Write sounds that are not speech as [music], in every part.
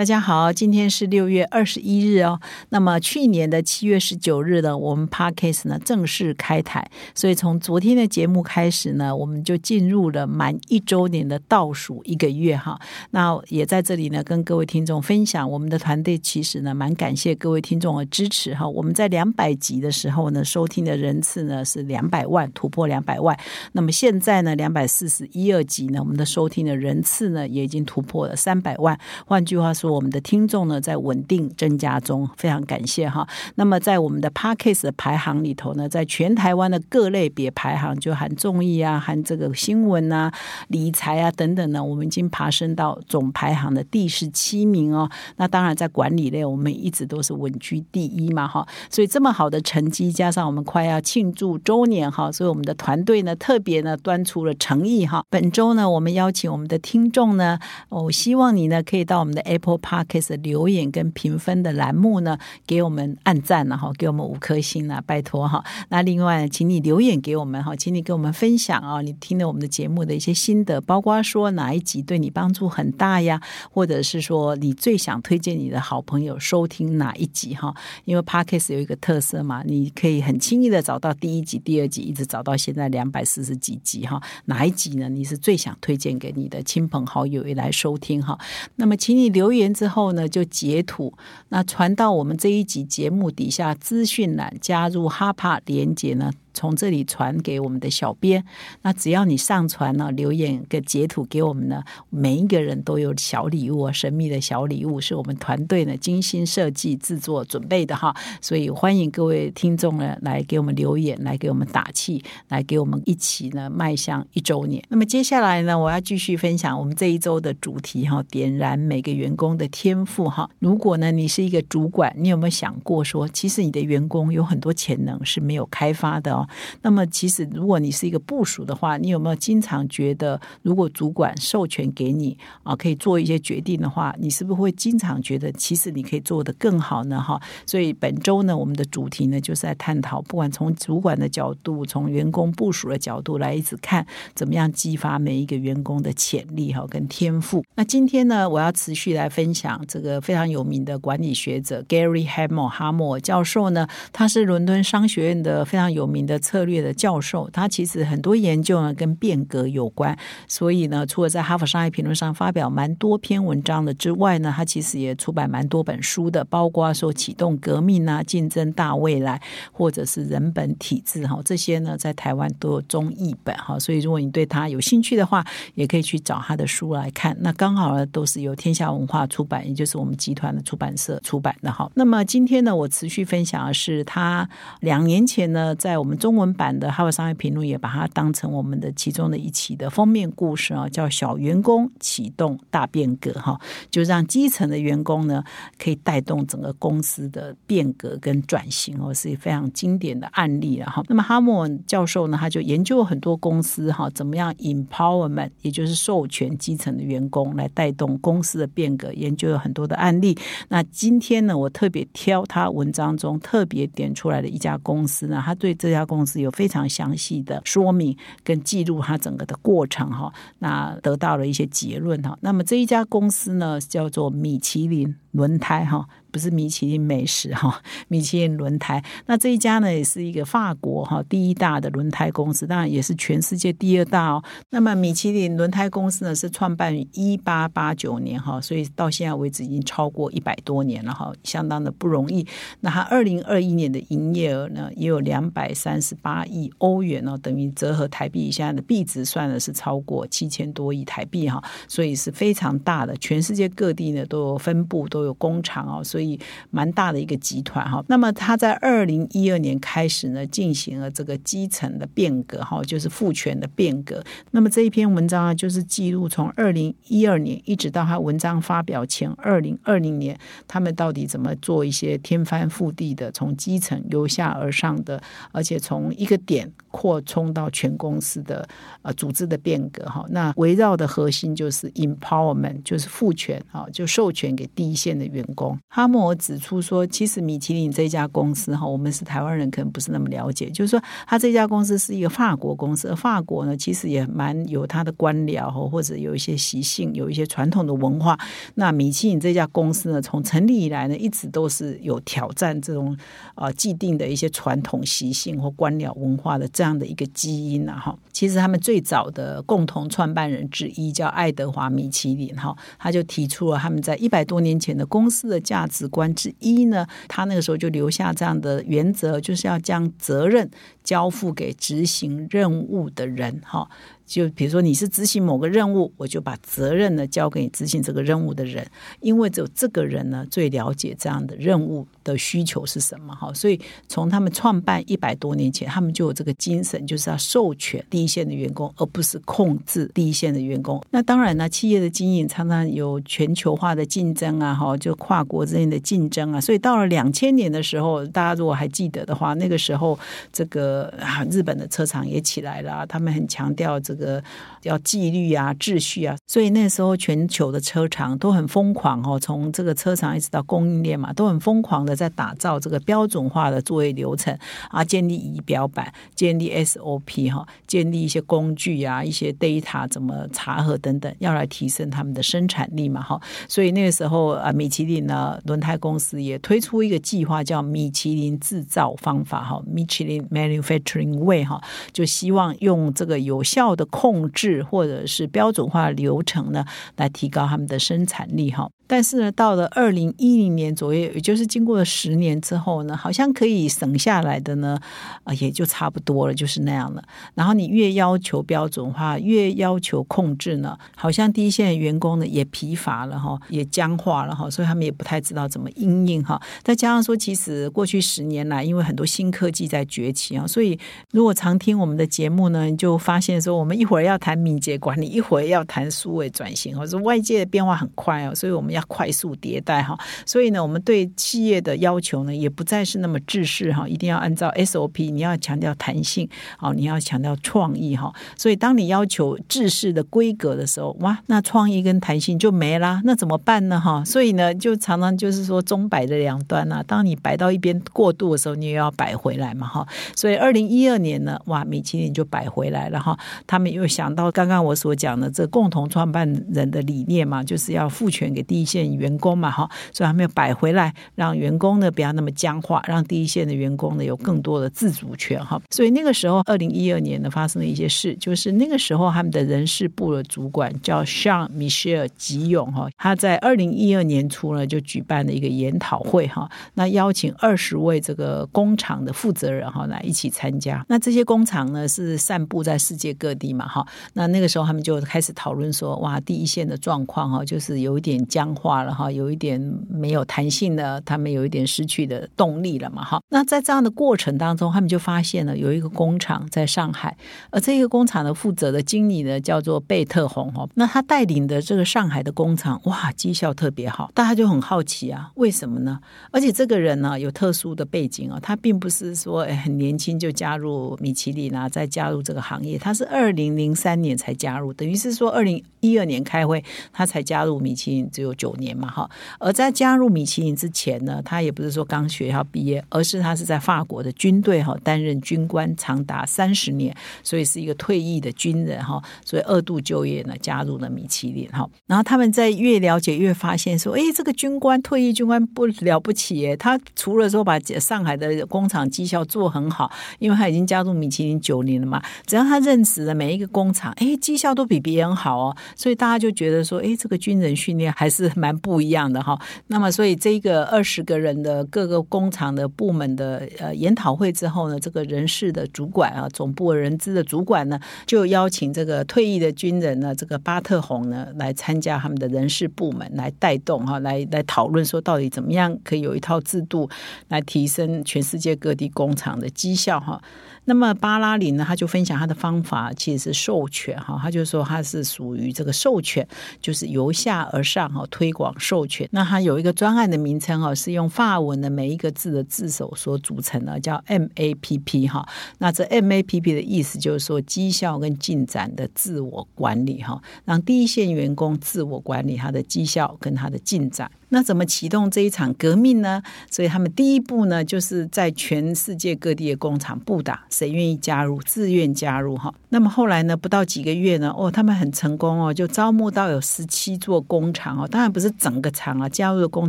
大家好，今天是六月二十一日哦。那么去年的七月十九日呢，我们 Parkcase 呢正式开台，所以从昨天的节目开始呢，我们就进入了满一周年的倒数一个月哈。那也在这里呢，跟各位听众分享，我们的团队其实呢，蛮感谢各位听众的支持哈。我们在两百集的时候呢，收听的人次呢是两百万，突破两百万。那么现在呢，两百四十一二集呢，我们的收听的人次呢，也已经突破了三百万。换句话说，我们的听众呢在稳定增加中，非常感谢哈。那么在我们的 Parkes 的排行里头呢，在全台湾的各类别排行，就含综艺啊、含这个新闻啊、理财啊等等呢，我们已经爬升到总排行的第十七名哦。那当然在管理类，我们一直都是稳居第一嘛哈。所以这么好的成绩，加上我们快要庆祝周年哈，所以我们的团队呢特别呢端出了诚意哈。本周呢，我们邀请我们的听众呢，我希望你呢可以到我们的 Apple Park。case 留言跟评分的栏目呢，给我们按赞了哈，给我们五颗星了，拜托哈。那另外，请你留言给我们哈，请你跟我们分享啊，你听了我们的节目的一些心得，包括说哪一集对你帮助很大呀，或者是说你最想推荐你的好朋友收听哪一集哈？因为 Parkes 有一个特色嘛，你可以很轻易的找到第一集、第二集，一直找到现在两百四十几集哈。哪一集呢？你是最想推荐给你的亲朋好友也来收听哈？那么，请你留言之后。呢，就截图，那传到我们这一集节目底下资讯栏，加入哈帕连接呢。从这里传给我们的小编，那只要你上传了留言跟截图给我们呢，每一个人都有小礼物啊，神秘的小礼物是我们团队呢精心设计制作准备的哈，所以欢迎各位听众呢来给我们留言，来给我们打气，来给我们一起呢迈向一周年。那么接下来呢，我要继续分享我们这一周的主题哈，点燃每个员工的天赋哈。如果呢你是一个主管，你有没有想过说，其实你的员工有很多潜能是没有开发的？那么，其实如果你是一个部署的话，你有没有经常觉得，如果主管授权给你啊，可以做一些决定的话，你是不是会经常觉得，其实你可以做得更好呢？哈，所以本周呢，我们的主题呢，就是在探讨，不管从主管的角度，从员工部署的角度来一直看，怎么样激发每一个员工的潜力哈跟天赋。那今天呢，我要持续来分享这个非常有名的管理学者 Gary Hamel 哈默教授呢，他是伦敦商学院的非常有名的。的策略的教授，他其实很多研究呢跟变革有关，所以呢，除了在《哈佛商业评论》上发表蛮多篇文章的之外呢，他其实也出版蛮多本书的，包括说启动革命啊、竞争大未来，或者是人本体制哈，这些呢在台湾都有中译本哈，所以如果你对他有兴趣的话，也可以去找他的书来看。那刚好呢，都是由天下文化出版，也就是我们集团的出版社出版的哈。那么今天呢，我持续分享的是他两年前呢，在我们中文版的《哈佛商业评论》也把它当成我们的其中的一期的封面故事啊，叫“小员工启动大变革”哈，就让基层的员工呢可以带动整个公司的变革跟转型哦，是非常经典的案例了哈。那么哈默教授呢，他就研究很多公司哈，怎么样 empowerment，也就是授权基层的员工来带动公司的变革，研究了很多的案例。那今天呢，我特别挑他文章中特别点出来的一家公司呢，他对这家公司。有非常详细的说明跟记录，它整个的过程哈，那得到了一些结论哈。那么这一家公司呢，叫做米其林轮胎哈。不是米其林美食哈，[laughs] 米其林轮胎。那这一家呢，也是一个法国哈第一大的轮胎公司，当然也是全世界第二大哦。那么米其林轮胎公司呢，是创办于一八八九年哈，所以到现在为止已经超过一百多年了哈，相当的不容易。那它二零二一年的营业额呢，也有两百三十八亿欧元哦，等于折合台币现在的币值算的是超过七千多亿台币哈，所以是非常大的。全世界各地呢都有分布，都都有工厂哦，所以所以蛮大的一个集团哈。那么他在二零一二年开始呢，进行了这个基层的变革哈，就是赋权的变革。那么这一篇文章啊，就是记录从二零一二年一直到他文章发表前二零二零年，他们到底怎么做一些天翻覆地的从基层由下而上的，而且从一个点扩充到全公司的呃组织的变革哈。那围绕的核心就是 empowerment，就是赋权啊，就授权给第一线的员工。他哈默指出说，其实米其林这家公司哈，我们是台湾人可能不是那么了解，就是说他这家公司是一个法国公司，而法国呢其实也蛮有它的官僚或者有一些习性，有一些传统的文化。那米其林这家公司呢，从成立以来呢，一直都是有挑战这种呃既定的一些传统习性或官僚文化的这样的一个基因呐哈。其实他们最早的共同创办人之一叫爱德华米其林哈，他就提出了他们在一百多年前的公司的价值观之一呢，他那个时候就留下这样的原则，就是要将责任交付给执行任务的人哈。就比如说你是执行某个任务，我就把责任呢交给你执行这个任务的人，因为只有这个人呢最了解这样的任务的需求是什么哈。所以从他们创办一百多年前，他们就有这个精神，就是要授权第一线的员工，而不是控制第一线的员工。那当然呢，企业的经营常常有全球化的竞争啊，哈，就跨国之间的竞争啊。所以到了两千年的时候，大家如果还记得的话，那个时候这个啊日本的车厂也起来了，他们很强调这个。个要纪律啊、秩序啊，所以那时候全球的车厂都很疯狂哦，从这个车厂一直到供应链嘛，都很疯狂的在打造这个标准化的作业流程啊，建立仪表板、建立 SOP 哈，建立一些工具啊、一些 data 怎么查核等等，要来提升他们的生产力嘛哈。所以那个时候啊，米其林呢轮胎公司也推出一个计划，叫米其林制造方法哈，Michelin Manufacturing Way 哈，就希望用这个有效的。控制或者是标准化流程呢，来提高他们的生产力哈。但是呢，到了二零一零年左右，也就是经过了十年之后呢，好像可以省下来的呢，啊，也就差不多了，就是那样了。然后你越要求标准化，越要求控制呢，好像第一线员工呢也疲乏了哈，也僵化了哈，所以他们也不太知道怎么应应哈。再加上说，其实过去十年来，因为很多新科技在崛起啊，所以如果常听我们的节目呢，就发现说，我们一会儿要谈敏捷管理，一会儿要谈数位转型，或者外界的变化很快哦，所以我们要。快速迭代哈，所以呢，我们对企业的要求呢，也不再是那么制式哈，一定要按照 SOP，你要强调弹性哦，你要强调创意哈。所以，当你要求制式的规格的时候，哇，那创意跟弹性就没啦，那怎么办呢哈？所以呢，就常常就是说中摆的两端呐，当你摆到一边过度的时候，你也要摆回来嘛哈。所以，二零一二年呢，哇，米其林就摆回来了哈。他们又想到刚刚我所讲的这共同创办人的理念嘛，就是要赋权给第一。线员工嘛，哈，所以他们要摆回来，让员工呢不要那么僵化，让第一线的员工呢有更多的自主权，哈。所以那个时候，二零一二年呢发生了一些事，就是那个时候他们的人事部的主管叫 Sean Michelle 吉勇，哈，他在二零一二年初呢就举办了一个研讨会，哈，那邀请二十位这个工厂的负责人，哈，来一起参加。那这些工厂呢是散布在世界各地嘛，哈。那那个时候他们就开始讨论说，哇，第一线的状况，哈，就是有一点僵。化了哈，有一点没有弹性的，他们有一点失去的动力了嘛哈。那在这样的过程当中，他们就发现了有一个工厂在上海，而这个工厂的负责的经理呢叫做贝特红哈。那他带领的这个上海的工厂，哇，绩效特别好，大家就很好奇啊，为什么呢？而且这个人呢有特殊的背景啊，他并不是说哎很年轻就加入米其林啊，再加入这个行业，他是二零零零三年才加入，等于是说二零一二年开会他才加入米其林，只有九。年嘛哈，而在加入米其林之前呢，他也不是说刚学校毕业，而是他是在法国的军队哈担任军官长达三十年，所以是一个退役的军人哈，所以二度就业呢加入了米其林哈。然后他们在越了解越发现说，哎，这个军官退役军官不了不起耶，他除了说把上海的工厂绩效做很好，因为他已经加入米其林九年了嘛，只要他认识的每一个工厂，哎，绩效都比别人好哦，所以大家就觉得说，哎，这个军人训练还是。蛮不一样的哈。那么，所以这个二十个人的各个工厂的部门的呃研讨会之后呢，这个人事的主管啊，总部人资的主管呢，就邀请这个退役的军人呢，这个巴特洪呢，来参加他们的人事部门，来带动哈，来来讨论说到底怎么样可以有一套制度来提升全世界各地工厂的绩效哈。那么巴拉林呢，他就分享他的方法，其实是授权哈，他就说他是属于这个授权，就是由下而上哈，推广授权。那他有一个专案的名称哈，是用法文的每一个字的字首所组成的，叫 MAPP 哈。那这 MAPP 的意思就是说绩效跟进展的自我管理哈，让第一线员工自我管理他的绩效跟他的进展。那怎么启动这一场革命呢？所以他们第一步呢，就是在全世界各地的工厂布打，谁愿意加入，自愿加入哈。那么后来呢，不到几个月呢，哦，他们很成功哦，就招募到有十七座工厂哦。当然不是整个厂啊，加入的工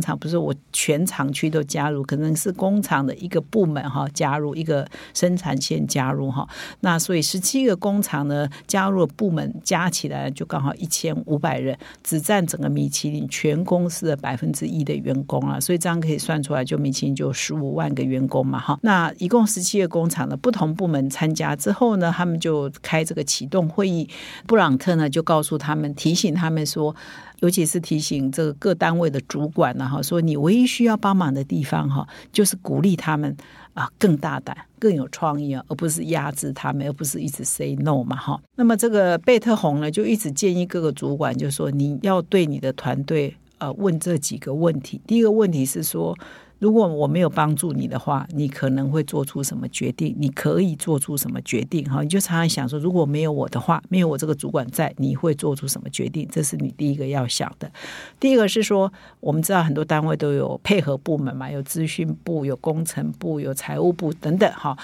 厂不是我全厂区都加入，可能是工厂的一个部门哈加入，一个生产线加入哈。那所以十七个工厂呢，加入的部门加起来就刚好一千五百人，只占整个米其林全公司的百分。之一的员工啊，所以这样可以算出来，就米其林就十五万个员工嘛，哈。那一共十七个工厂的不同部门参加之后呢，他们就开这个启动会议。布朗特呢就告诉他们，提醒他们说，尤其是提醒这个各单位的主管呢，哈，说你唯一需要帮忙的地方，哈，就是鼓励他们啊，更大胆、更有创意啊，而不是压制他们，而不是一直 say no 嘛，哈。那么这个贝特红呢，就一直建议各个主管，就说你要对你的团队。呃，问这几个问题。第一个问题是说，如果我没有帮助你的话，你可能会做出什么决定？你可以做出什么决定？哈，你就常常想说，如果没有我的话，没有我这个主管在，你会做出什么决定？这是你第一个要想的。第一个是说，我们知道很多单位都有配合部门嘛，有资讯部、有工程部、有财务部等等。哈，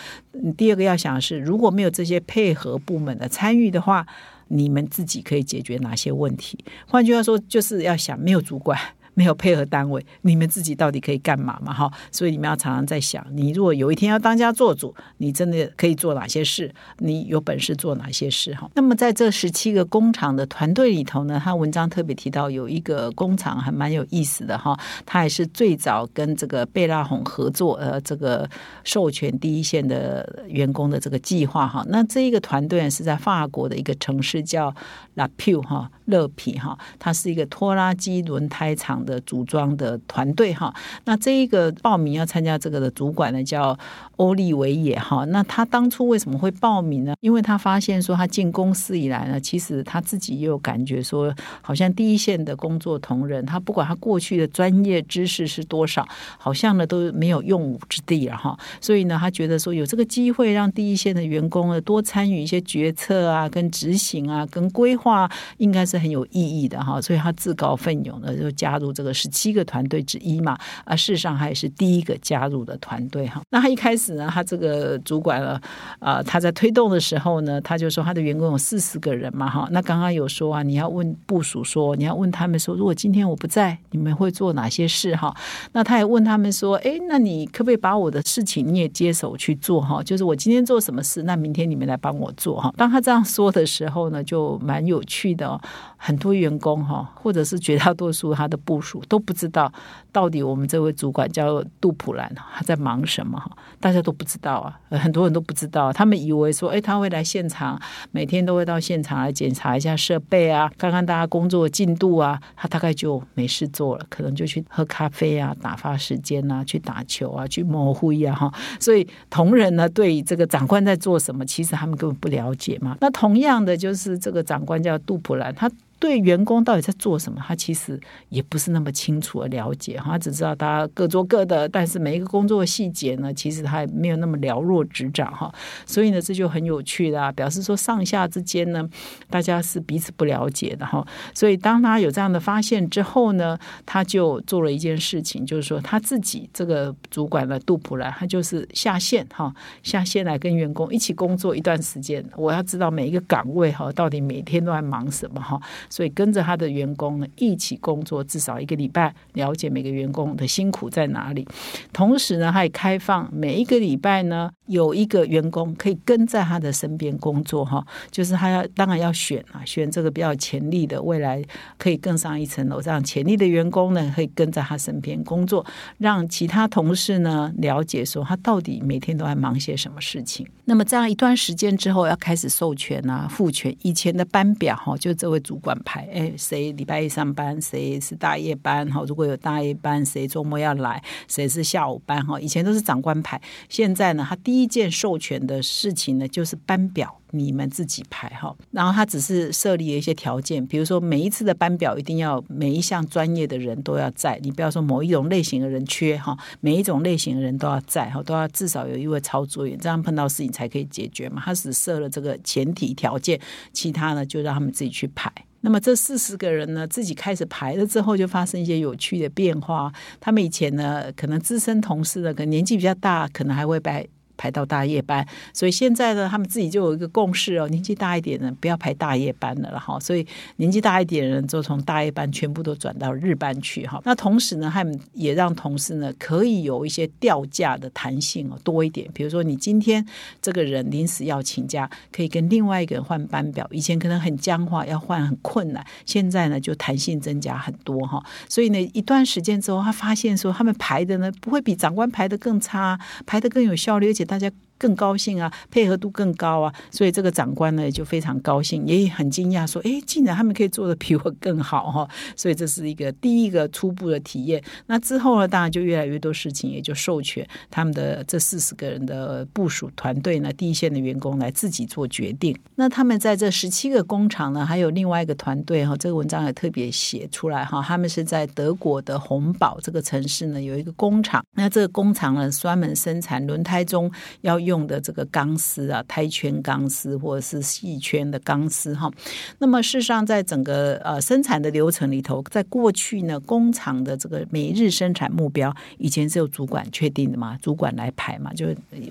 第二个要想的是，如果没有这些配合部门的参与的话。你们自己可以解决哪些问题？换句话说，就是要想没有主管。没有配合单位，你们自己到底可以干嘛嘛？哈，所以你们要常常在想，你如果有一天要当家做主，你真的可以做哪些事？你有本事做哪些事？哈，那么在这十七个工厂的团队里头呢，他文章特别提到有一个工厂还蛮有意思的哈，他也是最早跟这个贝拉红合作，呃，这个授权第一线的员工的这个计划哈。那这一个团队是在法国的一个城市叫 La Pu 哈，乐皮哈，它是一个拖拉机轮胎厂。的组装的团队哈，那这一个报名要参加这个的主管呢叫欧利维也哈，那他当初为什么会报名呢？因为他发现说他进公司以来呢，其实他自己也有感觉说，好像第一线的工作同仁，他不管他过去的专业知识是多少，好像呢都没有用武之地了哈。所以呢，他觉得说有这个机会让第一线的员工呢多参与一些决策啊、跟执行啊、跟规划，应该是很有意义的哈。所以他自告奋勇的就加入。这个十七个团队之一嘛，啊，事实上他也是第一个加入的团队哈。那他一开始呢，他这个主管呢，啊，他在推动的时候呢，他就说他的员工有四十个人嘛哈。那刚刚有说啊，你要问部署说，你要问他们说，如果今天我不在，你们会做哪些事哈？那他也问他们说，哎，那你可不可以把我的事情你也接手去做哈？就是我今天做什么事，那明天你们来帮我做哈。当他这样说的时候呢，就蛮有趣的哦，很多员工哈，或者是绝大多数他的部署。都不知道到底我们这位主管叫杜普兰他在忙什么哈？大家都不知道啊，很多人都不知道。他们以为说，哎，他会来现场，每天都会到现场来检查一下设备啊，看看大家工作进度啊。他大概就没事做了，可能就去喝咖啡啊，打发时间啊，去打球啊，去摸灰啊哈。所以同仁呢，对这个长官在做什么，其实他们根本不了解嘛。那同样的，就是这个长官叫杜普兰，他。对员工到底在做什么，他其实也不是那么清楚的了解哈，他只知道大家各做各的，但是每一个工作细节呢，其实他没有那么了若指掌哈。所以呢，这就很有趣啦，表示说上下之间呢，大家是彼此不了解的哈。所以当他有这样的发现之后呢，他就做了一件事情，就是说他自己这个主管的杜普兰，他就是下线哈，下线来跟员工一起工作一段时间，我要知道每一个岗位哈，到底每天都在忙什么哈。所以跟着他的员工呢一起工作，至少一个礼拜，了解每个员工的辛苦在哪里。同时呢，他也开放每一个礼拜呢有一个员工可以跟在他的身边工作哈，[laughs] 就是他要当然要选啊，选这个比较潜力的，未来可以更上一层楼，这样潜力的员工呢可以跟在他身边工作，让其他同事呢了解说他到底每天都在忙些什么事情。那么这样一段时间之后，要开始授权啊、复权。以前的班表哈，就这位主管排，哎，谁礼拜一上班，谁是大夜班哈？如果有大夜班，谁周末要来，谁是下午班哈？以前都是长官排，现在呢，他第一件授权的事情呢，就是班表。你们自己排哈，然后他只是设立了一些条件，比如说每一次的班表一定要每一项专业的人都要在，你不要说某一种类型的人缺哈，每一种类型的人都要在哈，都要至少有一位操作员，这样碰到事情才可以解决嘛。他只设了这个前提条件，其他呢就让他们自己去排。那么这四十个人呢，自己开始排了之后，就发生一些有趣的变化。他们以前呢，可能资深同事呢，可能年纪比较大，可能还会排。排到大夜班，所以现在呢，他们自己就有一个共识哦，年纪大一点的不要排大夜班了了哈。所以年纪大一点的人就从大夜班全部都转到日班去哈。那同时呢，他们也让同事呢可以有一些调假的弹性哦多一点。比如说你今天这个人临时要请假，可以跟另外一个人换班表。以前可能很僵化，要换很困难，现在呢就弹性增加很多哈。所以呢，一段时间之后，他发现说他们排的呢不会比长官排的更差，排的更有效率，而且。大家。更高兴啊，配合度更高啊，所以这个长官呢就非常高兴，也很惊讶，说：“哎，竟然他们可以做的比我更好哈！”所以这是一个第一个初步的体验。那之后呢，当然就越来越多事情，也就授权他们的这四十个人的部署团队呢，第一线的员工来自己做决定。那他们在这十七个工厂呢，还有另外一个团队哈，这个文章也特别写出来哈，他们是在德国的洪堡这个城市呢有一个工厂，那这个工厂呢专门生产轮胎中要。用的这个钢丝啊，胎圈钢丝或者是细圈的钢丝哈。那么事实上，在整个呃生产的流程里头，在过去呢，工厂的这个每日生产目标以前是由主管确定的嘛，主管来排嘛，就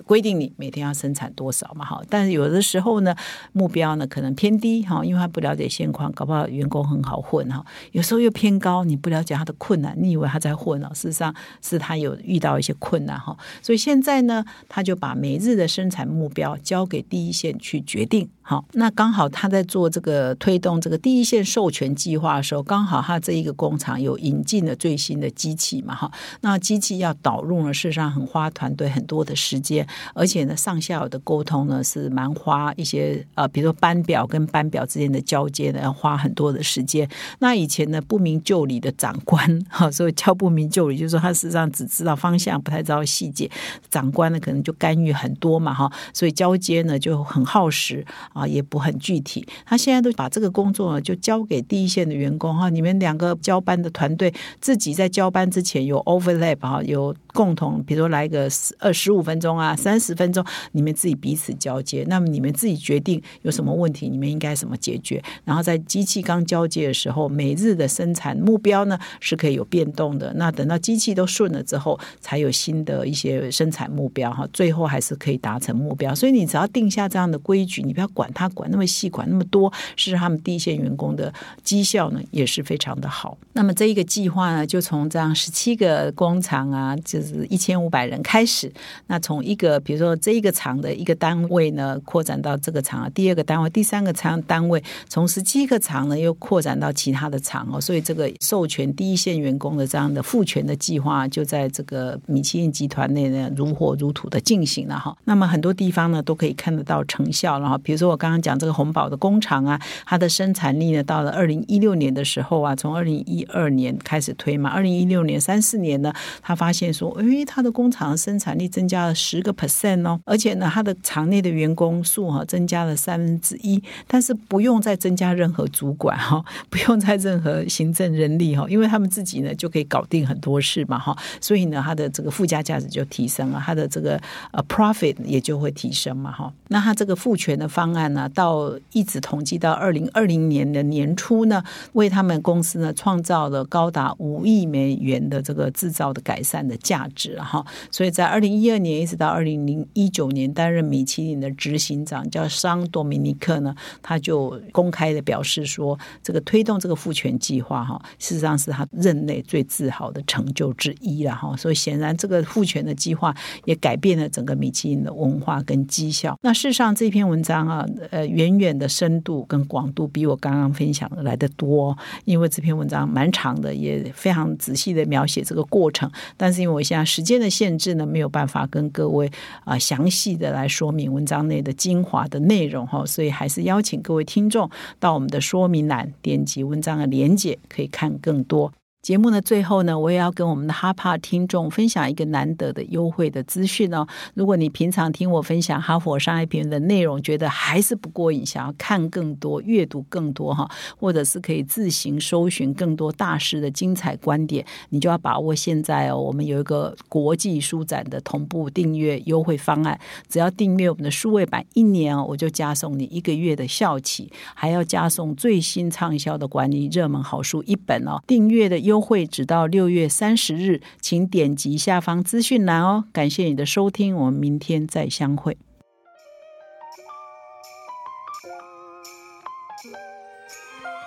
规定你每天要生产多少嘛哈。但是有的时候呢，目标呢可能偏低哈，因为他不了解现况，搞不好员工很好混哈。有时候又偏高，你不了解他的困难，你以为他在混呢，事实上是他有遇到一些困难哈。所以现在呢，他就把每日日的生产目标交给第一线去决定。好，那刚好他在做这个推动这个第一线授权计划的时候，刚好他这一个工厂有引进了最新的机器嘛，哈，那机器要导入呢，事实上很花团队很多的时间，而且呢，上下游的沟通呢是蛮花一些呃，比如说班表跟班表之间的交接呢，要花很多的时间。那以前呢，不明就里的长官 [laughs] 哈，所以叫不明就里，就是说他事实上只知道方向，不太知道细节，长官呢可能就干预很多嘛，哈，所以交接呢就很耗时。啊，也不很具体。他现在都把这个工作呢，就交给第一线的员工哈。你们两个交班的团队，自己在交班之前有 overlap 哈，有共同，比如说来个二十五分钟啊，三十分钟，你们自己彼此交接。那么你们自己决定有什么问题，你们应该怎么解决。然后在机器刚交接的时候，每日的生产目标呢是可以有变动的。那等到机器都顺了之后，才有新的一些生产目标哈。最后还是可以达成目标。所以你只要定下这样的规矩，你不要管。他管那么细，管那么多，是他们第一线员工的绩效呢也是非常的好。那么这一个计划呢，就从这样十七个工厂啊，就是一千五百人开始。那从一个比如说这一个厂的一个单位呢，扩展到这个厂第二个单位、第三个厂单位，从十七个厂呢又扩展到其他的厂哦。所以这个授权第一线员工的这样的赋权的计划，就在这个米其林集团内呢如火如荼的进行了哈。那么很多地方呢都可以看得到成效了哈。比如说。刚刚讲这个红宝的工厂啊，它的生产力呢，到了二零一六年的时候啊，从二零一二年开始推嘛，二零一六年三四年呢，他发现说，哎，他的工厂生产力增加了十个 percent 哦，而且呢，他的厂内的员工数哈增加了三分之一，但是不用再增加任何主管哈，[laughs] 不用再任何行政人力哈，因为他们自己呢就可以搞定很多事嘛哈，所以呢，他的这个附加价值就提升了，他的这个呃 profit 也就会提升嘛哈，那他这个赋权的方案。那到一直统计到二零二零年的年初呢，为他们公司呢创造了高达五亿美元的这个制造的改善的价值哈。所以在二零一二年一直到二零零一九年担任米其林的执行长，叫桑多米尼克呢，他就公开的表示说，这个推动这个赋权计划哈，事实上是他任内最自豪的成就之一了哈。所以显然这个赋权的计划也改变了整个米其林的文化跟绩效。那事实上这篇文章啊，呃，远远的深度跟广度比我刚刚分享的来的多，因为这篇文章蛮长的，也非常仔细的描写这个过程。但是因为我现在时间的限制呢，没有办法跟各位啊详细的来说明文章内的精华的内容哈，所以还是邀请各位听众到我们的说明栏点击文章的连接，可以看更多。节目的最后呢，我也要跟我们的哈帕听众分享一个难得的优惠的资讯哦。如果你平常听我分享哈佛商业评论的内容，觉得还是不过瘾，想要看更多、阅读更多哈，或者是可以自行搜寻更多大师的精彩观点，你就要把握现在哦。我们有一个国际书展的同步订阅优惠方案，只要订阅我们的数位版一年哦，我就加送你一个月的校企，还要加送最新畅销的管理热门好书一本哦。订阅的优优惠直到六月三十日，请点击下方资讯栏哦。感谢你的收听，我们明天再相会。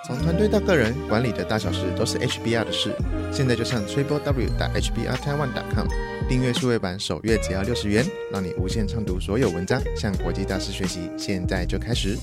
从团队到个人，管理的大小事都是 HBR 的事。现在就上 triple w 打 hbr taiwan com 订阅数位版，首月只要六十元，让你无限畅读所有文章，向国际大师学习。现在就开始。